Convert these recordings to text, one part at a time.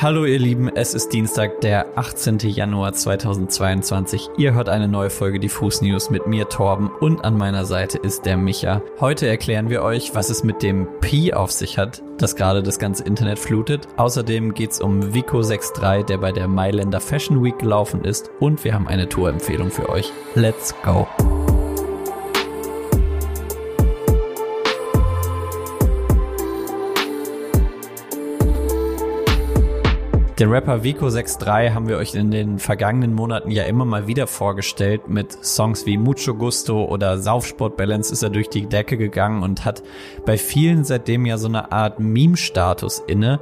Hallo ihr Lieben, es ist Dienstag, der 18. Januar 2022. Ihr hört eine neue Folge Diffus News mit mir, Torben, und an meiner Seite ist der Micha. Heute erklären wir euch, was es mit dem Pi auf sich hat, das gerade das ganze Internet flutet. Außerdem geht's um Vico 63, der bei der Mailänder Fashion Week gelaufen ist, und wir haben eine Tourempfehlung für euch. Let's go! Den Rapper Vico63 haben wir euch in den vergangenen Monaten ja immer mal wieder vorgestellt. Mit Songs wie Mucho Gusto oder Saufsport Balance ist er durch die Decke gegangen und hat bei vielen seitdem ja so eine Art Meme-Status inne.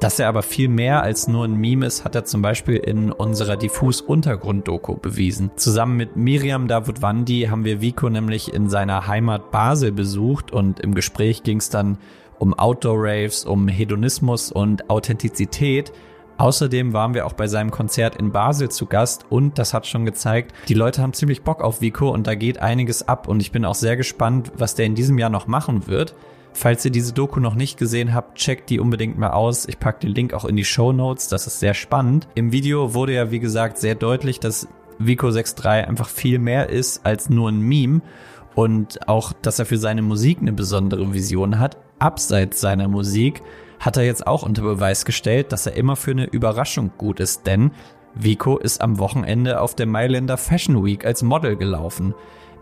Dass er aber viel mehr als nur ein Meme ist, hat er zum Beispiel in unserer Diffus-Untergrund-Doku bewiesen. Zusammen mit Miriam Davutwandi haben wir Vico nämlich in seiner Heimat Basel besucht und im Gespräch ging es dann um Outdoor-Raves, um Hedonismus und Authentizität. Außerdem waren wir auch bei seinem Konzert in Basel zu Gast und das hat schon gezeigt, die Leute haben ziemlich Bock auf Vico und da geht einiges ab und ich bin auch sehr gespannt, was der in diesem Jahr noch machen wird. Falls ihr diese Doku noch nicht gesehen habt, checkt die unbedingt mal aus. Ich packe den Link auch in die Show Notes, das ist sehr spannend. Im Video wurde ja wie gesagt sehr deutlich, dass Vico 63 einfach viel mehr ist als nur ein Meme und auch, dass er für seine Musik eine besondere Vision hat, abseits seiner Musik hat er jetzt auch unter Beweis gestellt, dass er immer für eine Überraschung gut ist, denn Vico ist am Wochenende auf der Mailänder Fashion Week als Model gelaufen.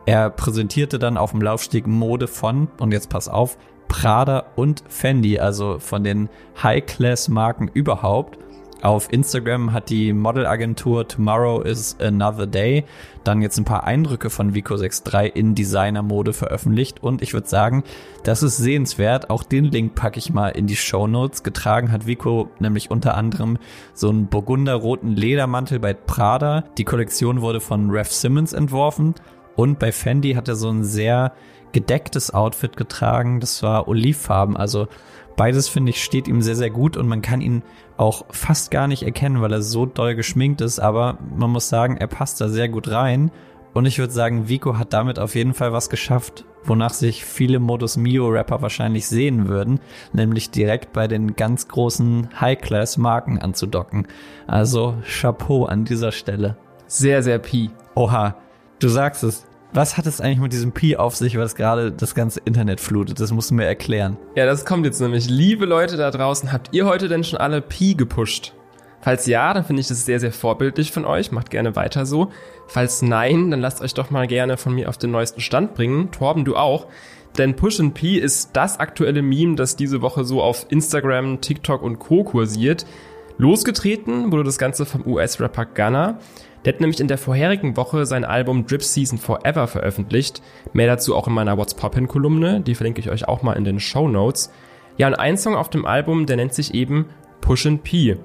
Er präsentierte dann auf dem Laufsteg Mode von, und jetzt pass auf, Prada und Fendi, also von den High-Class-Marken überhaupt. Auf Instagram hat die Modelagentur Tomorrow is Another Day dann jetzt ein paar Eindrücke von Vico 63 in Designer-Mode veröffentlicht und ich würde sagen, das ist sehenswert. Auch den Link packe ich mal in die Show Notes. Getragen hat Vico nämlich unter anderem so einen burgunderroten Ledermantel bei Prada. Die Kollektion wurde von Rev Simmons entworfen und bei Fendi hat er so ein sehr gedecktes Outfit getragen. Das war olivfarben, also Beides finde ich steht ihm sehr, sehr gut und man kann ihn auch fast gar nicht erkennen, weil er so doll geschminkt ist, aber man muss sagen, er passt da sehr gut rein. Und ich würde sagen, Vico hat damit auf jeden Fall was geschafft, wonach sich viele Modus Mio Rapper wahrscheinlich sehen würden, nämlich direkt bei den ganz großen High-Class Marken anzudocken. Also Chapeau an dieser Stelle. Sehr, sehr Pi. Oha, du sagst es. Was hat es eigentlich mit diesem Pi auf sich, was gerade das ganze Internet flutet? Das musst du mir erklären. Ja, das kommt jetzt nämlich. Liebe Leute da draußen, habt ihr heute denn schon alle Pi gepusht? Falls ja, dann finde ich das sehr, sehr vorbildlich von euch. Macht gerne weiter so. Falls nein, dann lasst euch doch mal gerne von mir auf den neuesten Stand bringen. Torben, du auch. Denn Push and P ist das aktuelle Meme, das diese Woche so auf Instagram, TikTok und Co. kursiert. Losgetreten wurde das Ganze vom US-Rapper Gunner. Der hat nämlich in der vorherigen Woche sein Album Drip Season Forever veröffentlicht. Mehr dazu auch in meiner What's Poppin Kolumne, die verlinke ich euch auch mal in den Show Notes. Ja, und ein Song auf dem Album, der nennt sich eben Push and P.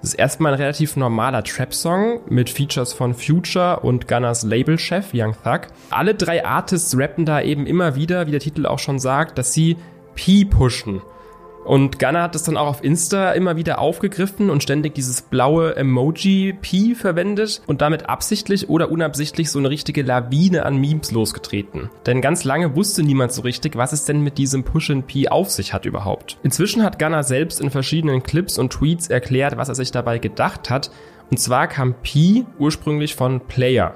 Das ist erstmal ein relativ normaler Trap-Song mit Features von Future und Gunners Labelchef Young Thug. Alle drei Artists rappen da eben immer wieder, wie der Titel auch schon sagt, dass sie P pushen. Und Gunner hat es dann auch auf Insta immer wieder aufgegriffen und ständig dieses blaue Emoji P verwendet und damit absichtlich oder unabsichtlich so eine richtige Lawine an Memes losgetreten. Denn ganz lange wusste niemand so richtig, was es denn mit diesem Push and P auf sich hat überhaupt. Inzwischen hat Gunner selbst in verschiedenen Clips und Tweets erklärt, was er sich dabei gedacht hat. Und zwar kam P ursprünglich von Player.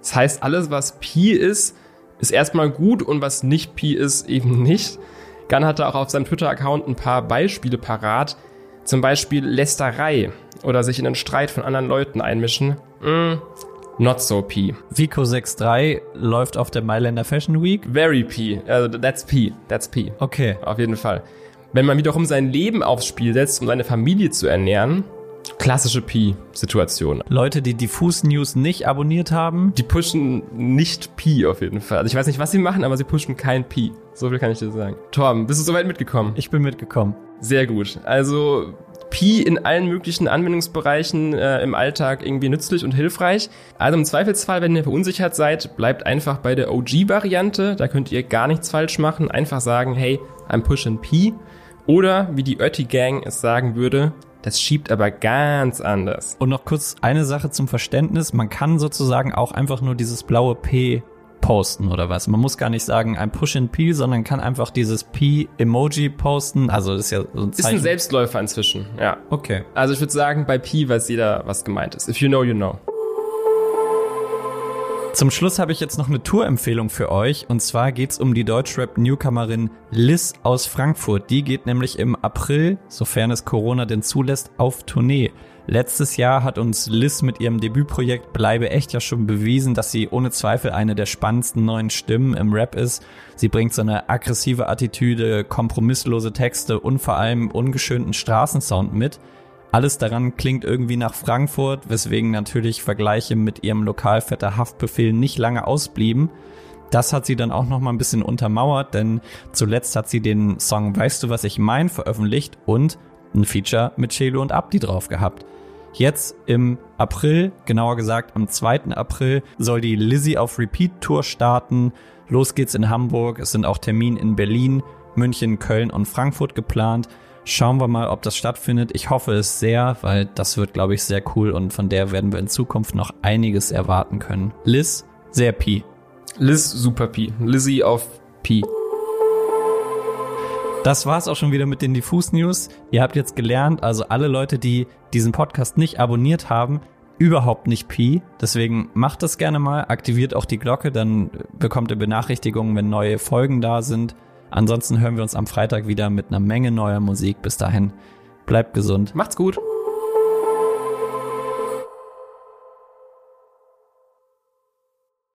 Das heißt, alles was P ist, ist erstmal gut und was nicht P ist, eben nicht. Gunn hatte auch auf seinem Twitter-Account ein paar Beispiele parat. Zum Beispiel Lästerei oder sich in einen Streit von anderen Leuten einmischen. Mm, not so P. Vico 63 läuft auf der Mailänder Fashion Week. Very P. Also that's P. That's P. Okay. Auf jeden Fall. Wenn man wiederum sein Leben aufs Spiel setzt, um seine Familie zu ernähren, klassische Pi-Situation. Leute, die Diffus News nicht abonniert haben. Die pushen nicht Pi auf jeden Fall. Also ich weiß nicht, was sie machen, aber sie pushen kein Pi. So viel kann ich dir sagen. Torben, bist du soweit mitgekommen? Ich bin mitgekommen. Sehr gut. Also Pi in allen möglichen Anwendungsbereichen äh, im Alltag irgendwie nützlich und hilfreich. Also im Zweifelsfall, wenn ihr verunsichert seid, bleibt einfach bei der OG-Variante. Da könnt ihr gar nichts falsch machen. Einfach sagen, hey, I'm pushing Pi. Oder, wie die Ötti Gang es sagen würde, das schiebt aber ganz anders. Und noch kurz eine Sache zum Verständnis. Man kann sozusagen auch einfach nur dieses blaue P posten oder was. Man muss gar nicht sagen, ein Push in P, sondern kann einfach dieses P-Emoji posten. Also das ist ja so ein Zeichen. Ist ein Selbstläufer inzwischen, ja. Okay. Also ich würde sagen, bei P weiß jeder, was gemeint ist. If you know, you know. Zum Schluss habe ich jetzt noch eine Tourempfehlung für euch. Und zwar geht's um die Deutschrap-Newcomerin Liz aus Frankfurt. Die geht nämlich im April, sofern es Corona denn zulässt, auf Tournee. Letztes Jahr hat uns Liz mit ihrem Debütprojekt Bleibe echt ja schon bewiesen, dass sie ohne Zweifel eine der spannendsten neuen Stimmen im Rap ist. Sie bringt so eine aggressive Attitüde, kompromisslose Texte und vor allem ungeschönten Straßensound mit. Alles daran klingt irgendwie nach Frankfurt, weswegen natürlich Vergleiche mit ihrem Lokalvetter Haftbefehl nicht lange ausblieben. Das hat sie dann auch noch mal ein bisschen untermauert, denn zuletzt hat sie den Song Weißt du, was ich mein veröffentlicht und ein Feature mit Chelo und Abdi drauf gehabt. Jetzt im April, genauer gesagt am 2. April, soll die Lizzie auf Repeat Tour starten. Los geht's in Hamburg, es sind auch Termine in Berlin, München, Köln und Frankfurt geplant. Schauen wir mal, ob das stattfindet. Ich hoffe es sehr, weil das wird, glaube ich, sehr cool und von der werden wir in Zukunft noch einiges erwarten können. Liz, sehr Pi. Liz, super Pi. Lizzie auf Pi. Das war's auch schon wieder mit den Diffus News. Ihr habt jetzt gelernt, also alle Leute, die diesen Podcast nicht abonniert haben, überhaupt nicht Pi. Deswegen macht das gerne mal, aktiviert auch die Glocke, dann bekommt ihr Benachrichtigungen, wenn neue Folgen da sind. Ansonsten hören wir uns am Freitag wieder mit einer Menge neuer Musik. Bis dahin, bleibt gesund. Macht's gut.